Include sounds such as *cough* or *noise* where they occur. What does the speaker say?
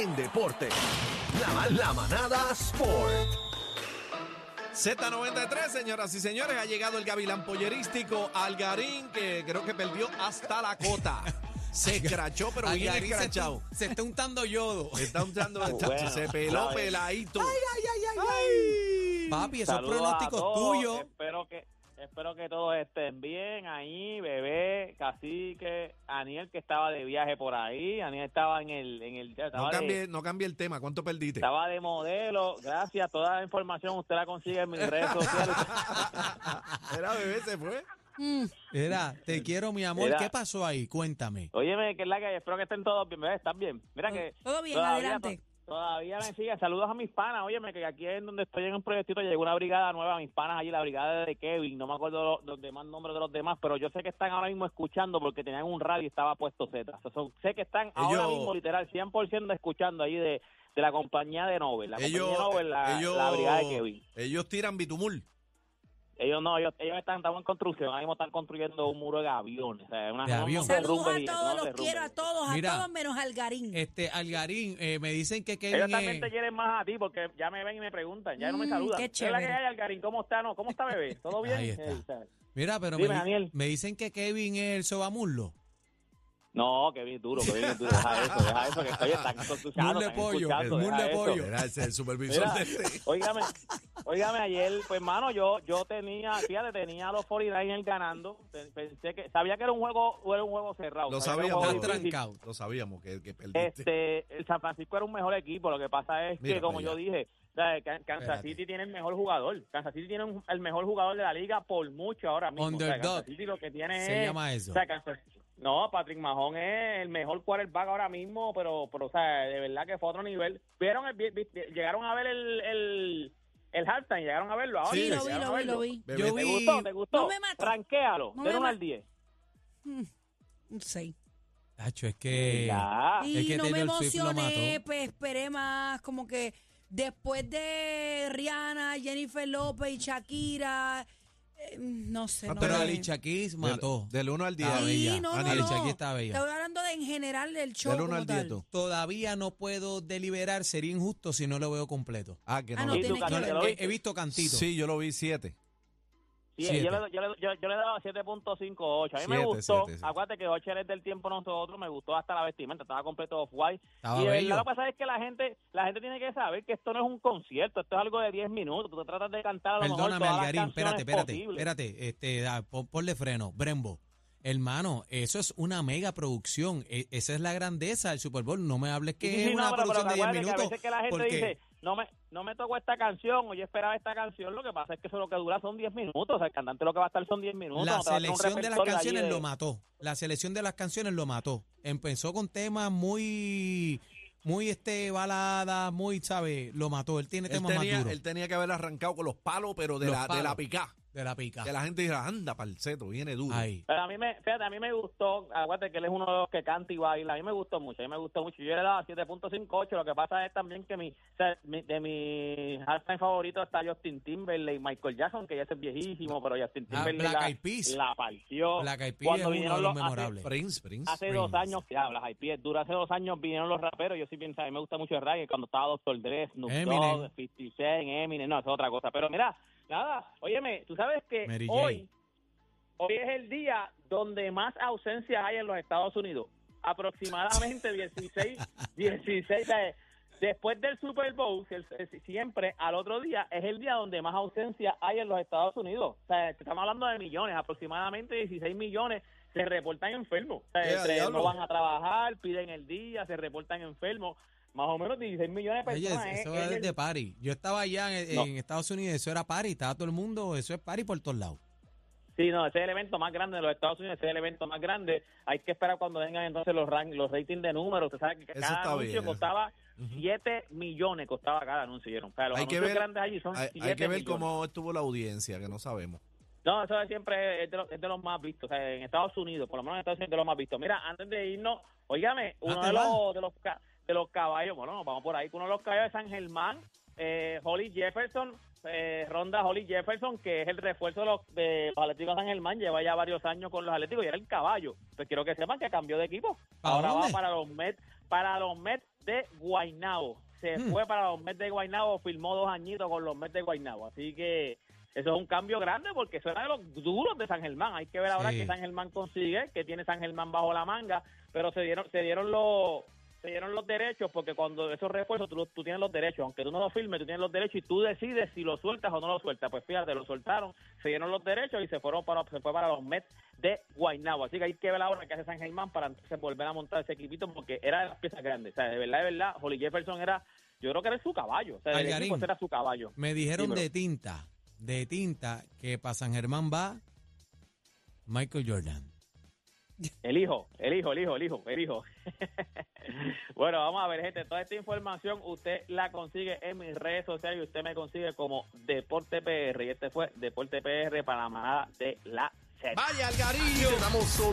en deporte. La, la manada Sport. Z93, señoras y señores, ha llegado el gavilán pollerístico Algarín, que creo que perdió hasta la cota. Se escrachó, pero bien Algarín se está- escrachado. Se está untando yodo. Está usando el *laughs* Bueno, chacho, se peló ¿sabes? peladito. Papi, esos Saludos a pronósticos todos. tuyos. Espero que espero que todos estén bien ahí, bebé, cacique, Aniel que estaba de viaje por ahí, Aniel estaba en el en el estaba, No de, cambie, no cambie el tema. ¿Cuánto perdiste? estaba de modelo. Gracias, toda la información usted la consigue en mis redes *laughs* sociales. Era bebé, se fue. Mira, te quiero, mi amor. ¿Qué pasó ahí? Cuéntame. Óyeme, que es la que espero que estén todos bien, bebé, están bien. Mira que Todo bien, adelante. To- Todavía me siguen. Saludos a mis panas. Óyeme, que aquí en donde estoy en un proyectito llegó una brigada nueva. Mis panas allí, la brigada de Kevin. No me acuerdo los, los demás nombres de los demás, pero yo sé que están ahora mismo escuchando porque tenían un radio y estaba puesto Z. O sea, son- sé que están ahora Ellos- mismo, literal, 100% escuchando ahí de, de la compañía de Nobel. La Ellos, compañía Nobel, la, ellos, la brigada de Kevin. ellos tiran bitumul. Ellos no, ellos, ellos están, estamos en construcción. Ahora mismo están construyendo un muro de aviones. O sea, una, De avión. Saludos a todos, los quiero a todos, a Mira. todos menos Algarín. Este, Algarín, eh, me dicen que Ellos Kevin también es... te quieren más a ti porque ya me ven y me preguntan, ya no me Mm, saludan. qué ¿Qué es la que chévere. hay, Algarín? ¿Cómo está? No, ¿Cómo está, bebé? ¿Todo bien? Ahí está. Eh. Mira, pero Dime, me, dicen que Kevin es el sobamuslo. No, que bien duro, que bien duro. Deja eso, deja eso, que estoy están escuchando. Mule pollo, mule eso. pollo. Era ese el supervisor Mira, de este. óigame, óigame, ayer, pues, mano, yo, yo tenía, fíjate, tenía a los 49ers ganando. Pe- Pensé que, sabía que era un juego, era un juego cerrado. Lo sabía que era sabíamos. juego trancado. Lo sabíamos que, que perdiste. Este, el San Francisco era un mejor equipo. Lo que pasa es Mira que, como yo dije, o sea, Can- Kansas Espérate. City tiene el mejor jugador. Kansas City tiene un- el mejor jugador de la liga por mucho ahora mismo. O sea, Underdog. Kansas City lo que tiene Se es- llama eso. o sea, Kansas- no, Patrick Mahomes es el mejor quarterback ahora mismo, pero, pero o sea, de verdad que fue otro nivel. Vieron, el- vi- vi- llegaron a ver el, el, el halftime, llegaron a verlo ahora. Sí, lo vi, lo vi, lo vi. Yo ¿Te vi- gustó? ¿Te gustó? No me mató. Ranquéalo, No del me 1 ma- al 10. Un seis. Tacho, es que... Ya. Es Y que no me Taylor emocioné, pues esperé más, como que después de Rihanna, Jennifer López y Shakira, eh, no sé. Ah, no Pero Alicia Keys mató. Del 1 al 10. Estaba Sí, no, no, Alicia. Keys está bella. En general del show Del 1 como al 10 tal. tú. Todavía no puedo deliberar, sería injusto si no lo veo completo. Ah, que no, Ah, lo no, ¿Y vi. tú, tienes que Carlos, ver. ya lo He, viste? he visto cantito. Sí, yo lo vi 7. Sí, Siete. yo le, yo, le, yo, yo le daba 7.58. A mí me Siete, gustó. siete, sí. Acuérdate que Ocher es del tiempo nosotros. Me gustó hasta la vestimenta. Estaba completo off-white. Estaba Y de bello. verdad lo que pasa es que la gente la gente tiene que saber que esto no es un concierto. Esto es algo de 10 minutos. Tú te tratas de cantar a lo mejor Perdóname, todas las Algarín, canciones espérate, espérate, posibles. espérate, este, da, pon- ponle freno, Brembo. Hermano, eso es una mega producción. E- esa es la grandeza del Super Bowl. No me hables que Sí, sí, es sí, una no, pero- pero producción de 10 acuérdate que minutos. A veces que la gente porque dice, no me, no me tocó esta canción o yo esperaba esta canción. Lo que pasa es que eso lo que dura son 10 minutos. O sea, el cantante lo que va a estar son 10 minutos. la no selección de las canciones de- lo mató. La selección de las canciones lo mató. Empezó con temas muy, muy este balada, muy, ¿sabe? Lo mató. Él tiene Él temas más tenía, duros. él tenía que haber arrancado con los palos, pero de Los la, de la picá. De la pica. Que la gente dirá, anda, palceto, viene duro. Ahí. Pero a mí me, fíjate, a mí me gustó, acuérdate que él es uno de los que canta y baila, a mí me gustó mucho, a mí me gustó mucho. Yo le daba 7.58, lo que pasa es también que mi, o sea, mi- de mi halftime favorito está Justin Timberlake y Michael Jackson, que ya es viejísimo, pero Justin Ah, Timberlake Black la, Eyed Peas. la partió. Black Eyed Peas es Cuando uno vinieron de los hace- memorables. Prince, Prince. Hace dos años, ya, las IP, dura hace dos años vinieron los raperos, yo sí pienso, a mí me gusta mucho el reggae, cuando estaba Dr. Dre, Snoop. Dogg, 50 Cent, Eminem, no, eso es otra cosa. Pero mira, nada, óyeme, tú sabes que hoy, hoy es el día donde más ausencia hay en los Estados Unidos. Aproximadamente 16, 16, eh, después del Super Bowl, el- el- siempre al otro día es el día donde más ausencia hay en los Estados Unidos. O sea, estamos hablando de millones, aproximadamente 16 millones se reportan enfermos. O sea, ¡Eh, no van a trabajar, piden el día, se reportan enfermos. Más o menos 16 millones de Oye, personas. eso es- es es el- de party. Yo estaba allá en, No. en Estados Unidos, eso era party, estaba todo el mundo, eso es party por todos lados. Sí, no, ese es el evento más grande de los Estados Unidos, ese es el evento más grande. Hay que esperar cuando vengan entonces los rank, los ratings de números. Usted sabe que Eso cada está anuncio bien. costaba 7 millones, costaba cada anuncio. ¿vieron? O sea, los Hay que anuncios ver, grandes allí son hay, 7 hay que ver millones. cómo estuvo la audiencia, que no sabemos. No, eso siempre es de, los, es de los más vistos. O sea, en Estados Unidos, por lo menos en Estados Unidos es de los más vistos. Mira, antes de irnos, óigame, uno te de los, de, los, de los caballos, bueno, nos vamos por ahí, uno de los caballos de San Germán, eh, Holly Jefferson, eh, Ronda Holly Jefferson, que es el refuerzo de los, de los Atléticos de San Germán, lleva ya varios años con los Atléticos y era el caballo. Pues quiero que sepan que cambió de equipo. ¿Para Ahora dónde? va para los Mets, para los Mets de Guaynabo. Se Hmm. fue para los Mets de Guaynabo, firmó dos añitos con los Mets de Guaynabo. Así que eso es un cambio grande porque eso era de los duros de San Germán. Hay que ver ahora Sí. que San Germán consigue, que tiene San Germán bajo la manga, pero se dieron, se dieron los se dieron los derechos porque cuando esos refuerzos tú, tú tienes los derechos, aunque tú no los firmes, tú tienes los derechos y tú decides si lo sueltas o no lo sueltas. Pues fíjate, lo soltaron, se dieron los derechos y se fueron para se fue para los Mets de Guaynabo. Así que hay que ver ahora qué hace San Germán para entonces volver a montar ese equipito porque era de las piezas grandes. O sea, de verdad, de verdad, Holly Jefferson era, yo creo que era su caballo. O sea, Algarín. equipo ese era su caballo. Me dijeron de tinta, de tinta, que para San Germán va Michael Jordan. El hijo, el hijo, el hijo, el hijo, *laughs* bueno, vamos a ver, gente. Toda esta información usted la consigue en mis redes sociales y usted me consigue como Deporte PR. Y este fue Deporte PR para la manada de la Z. Vaya, Algarillo. Damos solo